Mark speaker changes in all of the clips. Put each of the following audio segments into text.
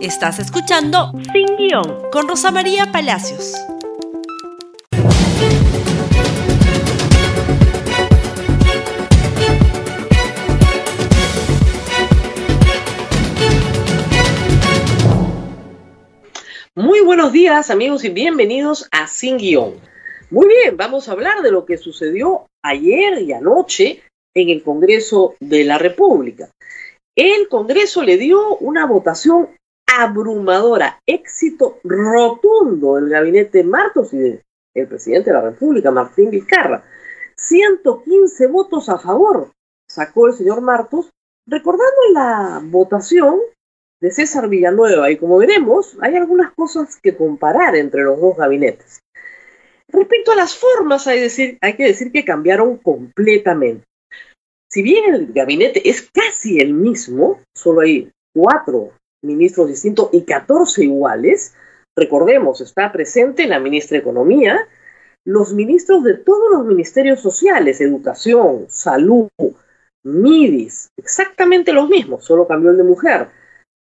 Speaker 1: Estás escuchando Sin Guión con Rosa María Palacios.
Speaker 2: Muy buenos días amigos y bienvenidos a Sin Guión. Muy bien, vamos a hablar de lo que sucedió ayer y anoche en el Congreso de la República. El Congreso le dio una votación abrumadora, éxito rotundo del gabinete Martos y del presidente de la República, Martín Vizcarra. 115 votos a favor sacó el señor Martos, recordando la votación de César Villanueva. Y como veremos, hay algunas cosas que comparar entre los dos gabinetes. Respecto a las formas, hay, decir, hay que decir que cambiaron completamente. Si bien el gabinete es casi el mismo, solo hay cuatro ministros distintos y 14 iguales, recordemos, está presente la ministra de Economía, los ministros de todos los ministerios sociales, educación, salud, MIDIS, exactamente los mismos, solo cambió el de mujer.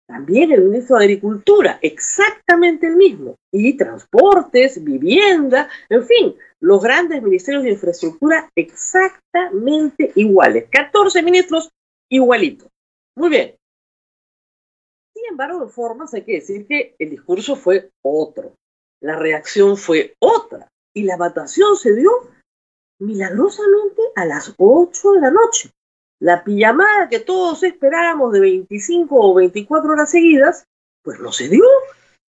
Speaker 2: También el ministro de Agricultura, exactamente el mismo. Y transportes, vivienda, en fin, los grandes ministerios de infraestructura exactamente iguales. 14 ministros igualitos. Muy bien. Embargo, en formas hay que decir que el discurso fue otro. La reacción fue otra. Y la votación se dio milagrosamente a las 8 de la noche la pijamada que todos esperábamos de 25 o 24 horas seguidas, pues no se dio,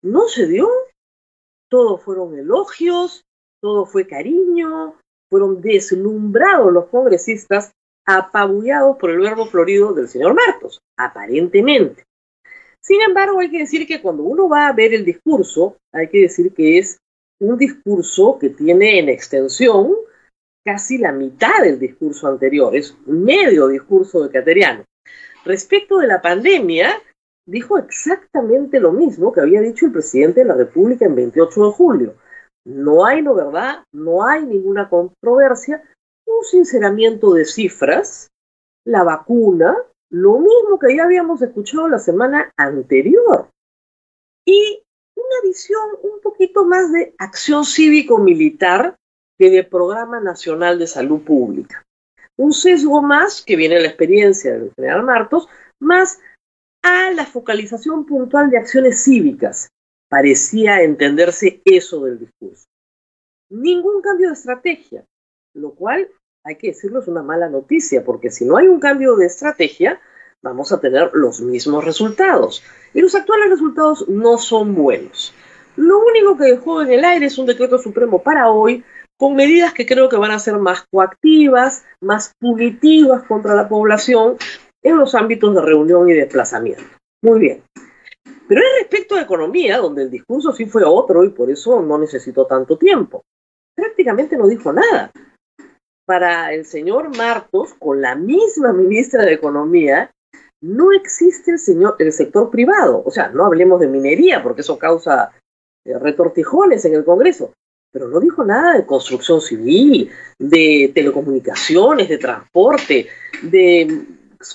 Speaker 2: no se dio. Todos fueron elogios, todo fue cariño, fueron deslumbrados los congresistas, apabullados por el verbo florido del señor Martos, aparentemente. Sin embargo, hay que decir que cuando uno va a ver el discurso, hay que decir que es un discurso que tiene en extensión casi la mitad del discurso anterior, es medio discurso de Cateriano. Respecto de la pandemia, dijo exactamente lo mismo que había dicho el presidente de la República en 28 de julio. No hay verdad, no hay ninguna controversia, un sinceramiento de cifras, la vacuna, lo mismo que ya habíamos escuchado la semana anterior. Y una visión un poquito más de acción cívico-militar que de Programa Nacional de Salud Pública. Un sesgo más que viene la experiencia del general Martos, más a la focalización puntual de acciones cívicas. Parecía entenderse eso del discurso. Ningún cambio de estrategia, lo cual, hay que decirlo, es una mala noticia, porque si no hay un cambio de estrategia, vamos a tener los mismos resultados. Y los actuales resultados no son buenos. Lo único que dejó en el aire es un decreto supremo para hoy con medidas que creo que van a ser más coactivas, más punitivas contra la población en los ámbitos de reunión y desplazamiento. Muy bien. Pero es respecto a economía, donde el discurso sí fue otro y por eso no necesitó tanto tiempo. Prácticamente no dijo nada. Para el señor Martos, con la misma ministra de Economía, no existe el, señor, el sector privado. O sea, no hablemos de minería, porque eso causa eh, retortijones en el Congreso pero no dijo nada de construcción civil, de telecomunicaciones, de transporte, de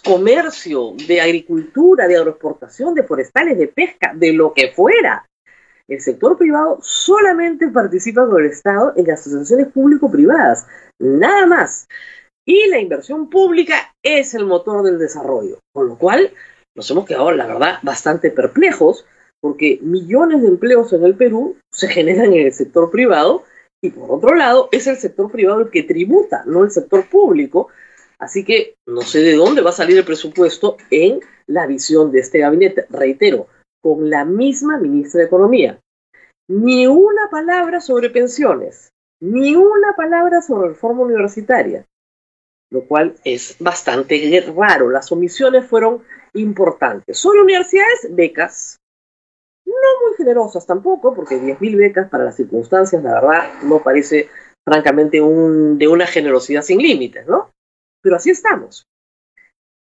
Speaker 2: comercio, de agricultura, de agroexportación, de forestales, de pesca, de lo que fuera. El sector privado solamente participa con el Estado en las asociaciones público-privadas, nada más. Y la inversión pública es el motor del desarrollo, con lo cual nos hemos quedado, la verdad, bastante perplejos porque millones de empleos en el Perú se generan en el sector privado y por otro lado es el sector privado el que tributa, no el sector público. Así que no sé de dónde va a salir el presupuesto en la visión de este gabinete. Reitero, con la misma ministra de Economía. Ni una palabra sobre pensiones, ni una palabra sobre reforma universitaria, lo cual es bastante raro. Las omisiones fueron importantes. Sobre universidades, becas, no muy generosas tampoco, porque 10.000 becas para las circunstancias, la verdad, no parece francamente de una generosidad sin límites, ¿no? Pero así estamos.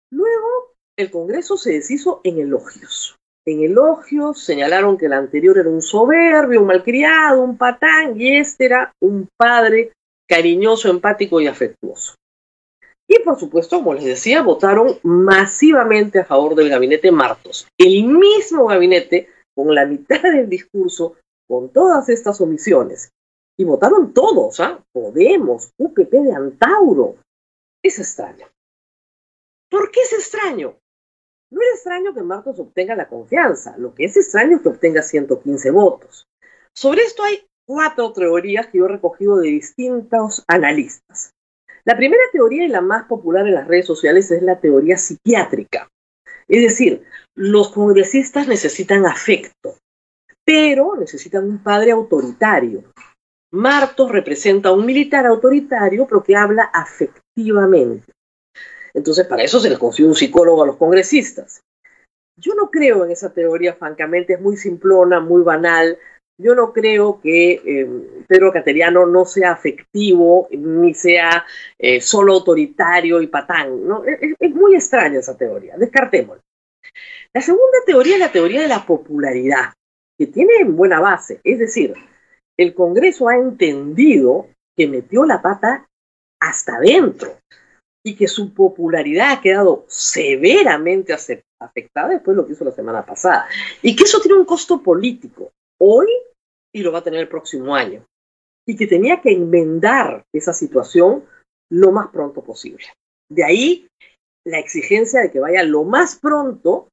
Speaker 2: Luego, el Congreso se deshizo en elogios. En elogios señalaron que el anterior era un soberbio, un malcriado, un patán, y este era un padre cariñoso, empático y afectuoso. Y por supuesto, como les decía, votaron masivamente a favor del gabinete Martos. El mismo gabinete, con la mitad del discurso, con todas estas omisiones. Y votaron todos, ¿ah? Podemos, UPP de Antauro. Es extraño. ¿Por qué es extraño? No es extraño que Martos obtenga la confianza, lo que es extraño es que obtenga 115 votos. Sobre esto hay cuatro teorías que yo he recogido de distintos analistas. La primera teoría y la más popular en las redes sociales es la teoría psiquiátrica. Es decir, los congresistas necesitan afecto, pero necesitan un padre autoritario. Martos representa a un militar autoritario, pero que habla afectivamente. Entonces, para eso se les consigue un psicólogo a los congresistas. Yo no creo en esa teoría, francamente, es muy simplona, muy banal. Yo no creo que eh, Pedro Cateriano no sea afectivo, ni sea eh, solo autoritario y patán. ¿no? Es, muy extraña esa teoría, descartémosla. La segunda teoría es la teoría de la popularidad, que tiene buena base. Es decir, el Congreso ha entendido que metió la pata hasta adentro y que su popularidad ha quedado severamente afectada después de lo que hizo la semana pasada. Y que eso tiene un costo político hoy y lo va a tener el próximo año. Y que tenía que enmendar esa situación lo más pronto posible. De ahí la exigencia de que vaya lo más pronto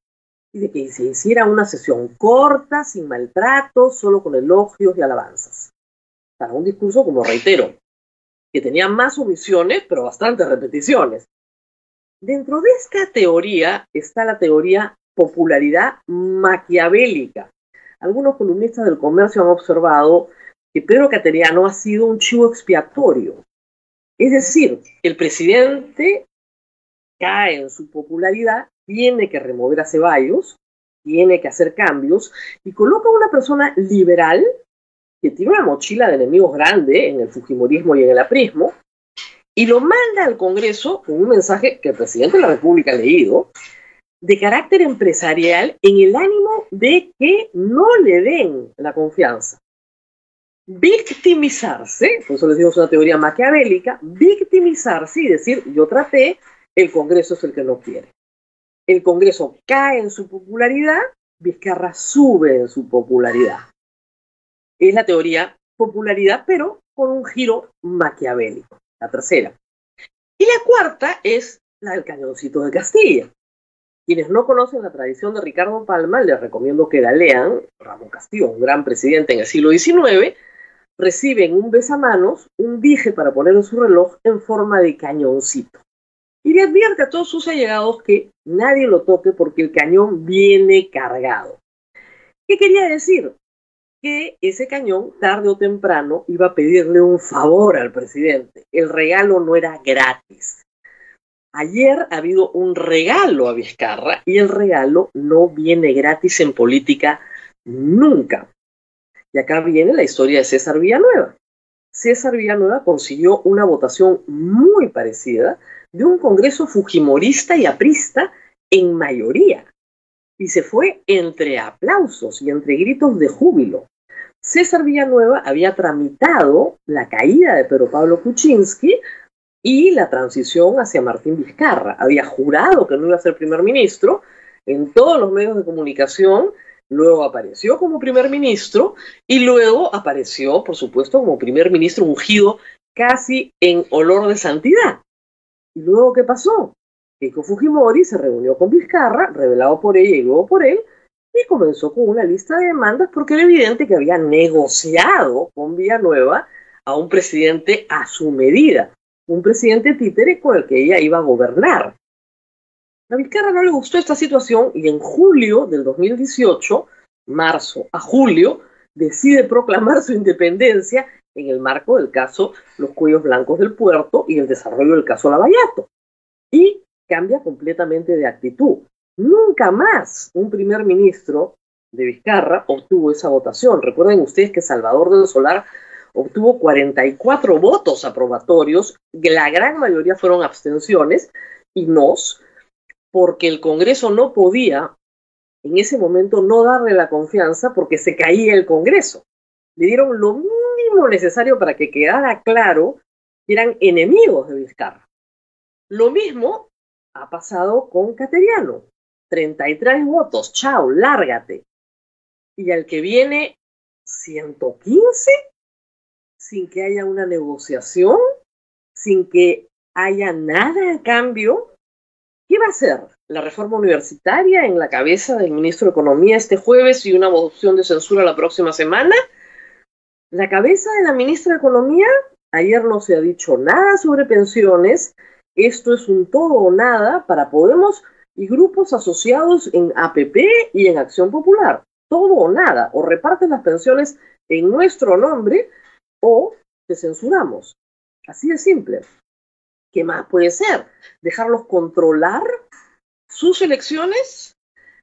Speaker 2: y de que se hiciera una sesión corta, sin maltratos, solo con elogios y alabanzas. Para un discurso, como reitero, que tenía más omisiones, pero bastantes repeticiones. Dentro de esta teoría está la teoría popularidad maquiavélica. Algunos columnistas del comercio han observado que Pedro Cateriano ha sido un chivo expiatorio. Es decir, el presidente cae en su popularidad, tiene que remover a Ceballos, tiene que hacer cambios y coloca a una persona liberal que tiene una mochila de enemigos grande en el Fujimorismo y en el aprismo, y lo manda al Congreso con un mensaje que el presidente de la República ha leído, de carácter empresarial, en el ánimo de que no le den la confianza. Victimizarse, por eso les digo es una teoría maquiavélica, victimizarse y decir, yo traté, el Congreso es el que no quiere. El Congreso cae en su popularidad, Vizcarra sube en su popularidad es la teoría popularidad, pero con un giro maquiavélico, la tercera. Y la cuarta es la del cañoncito de Castilla. Quienes no conocen la tradición de Ricardo Palma, les recomiendo que la lean. Ramón Castillo, un gran presidente en el siglo XIX, recibe en un besamanos un dije para poner en su reloj en forma de cañoncito. Y le advierte a todos sus allegados que nadie lo toque porque el cañón viene cargado. ¿Qué quería decir? Que ese cañón, tarde o temprano, iba a pedirle un favor al presidente. El regalo no era gratis. Ayer ha habido un regalo a Vizcarra y el regalo no viene gratis en política nunca. Y acá viene la historia de César Villanueva. César Villanueva consiguió una votación muy parecida de un Congreso fujimorista y aprista en mayoría. Y se fue entre aplausos y entre gritos de júbilo. César Villanueva había tramitado la caída de Pedro Pablo Kuczynski y la transición hacia Martín Vizcarra. Había jurado que no iba a ser primer ministro en todos los medios de comunicación, luego apareció como primer ministro y luego apareció, por supuesto, como primer ministro ungido casi en olor de santidad. ¿Y luego qué pasó? Keiko Fujimori se reunió con Vizcarra, revelado por ella y luego por él, y comenzó con una lista de demandas porque era evidente que había negociado con Villanueva a un presidente a su medida, un presidente títere con el que ella iba a gobernar. A Vizcarra no le gustó esta situación y en julio del 2018, marzo a julio, decide proclamar su independencia en el marco del caso Los Cuellos Blancos del Puerto y el desarrollo del caso Lavallato. Y cambia completamente de actitud. Nunca más un primer ministro de Vizcarra obtuvo esa votación. Recuerden ustedes que Salvador del Solar obtuvo 44 votos aprobatorios, la gran mayoría fueron abstenciones y nos, porque el Congreso no podía en ese momento no darle la confianza porque se caía el Congreso. Le dieron lo mínimo necesario para que quedara claro que eran enemigos de Vizcarra. Lo mismo ha pasado con Cateriano. 33 votos, chao, lárgate. Y al que viene 115, sin que haya una negociación, sin que haya nada a cambio, ¿qué va a hacer? ¿La reforma universitaria en la cabeza del ministro de Economía este jueves y una moción de censura la próxima semana? La cabeza de la ministra de Economía, ayer no se ha dicho nada sobre pensiones, esto es un todo o nada para Podemos y grupos asociados en APP y en Acción Popular. Todo o nada, o reparten las pensiones en nuestro nombre o te censuramos. Así de simple. ¿Qué más puede ser? ¿Dejarlos controlar sus elecciones?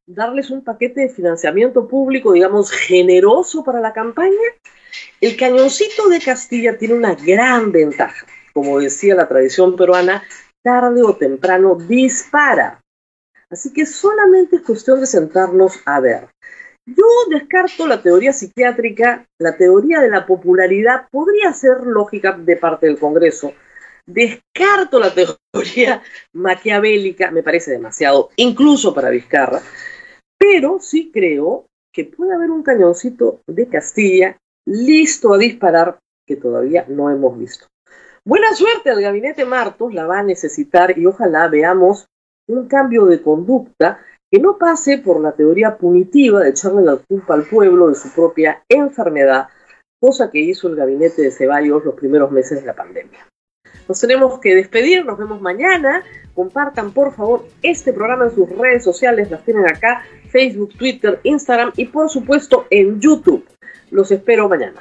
Speaker 2: ¿Darles un paquete de financiamiento público, digamos, generoso para la campaña? El cañoncito de Castilla tiene una gran ventaja. Como decía la tradición peruana, tarde o temprano dispara. Así que solamente es cuestión de sentarnos a ver. Yo descarto la teoría psiquiátrica, la teoría de la popularidad podría ser lógica de parte del Congreso. Descarto la teoría maquiavélica, me parece demasiado, incluso para Vizcarra, pero sí creo que puede haber un cañoncito de Castilla listo a disparar que todavía no hemos visto. Buena suerte al gabinete Martos, la va a necesitar y ojalá veamos un cambio de conducta que no pase por la teoría punitiva de echarle la culpa al pueblo de su propia enfermedad, cosa que hizo el gabinete de Ceballos los primeros meses de la pandemia. Nos tenemos que despedir, nos vemos mañana. Compartan por favor este programa en sus redes sociales, las tienen acá, Facebook, Twitter, Instagram y por supuesto en YouTube. Los espero mañana.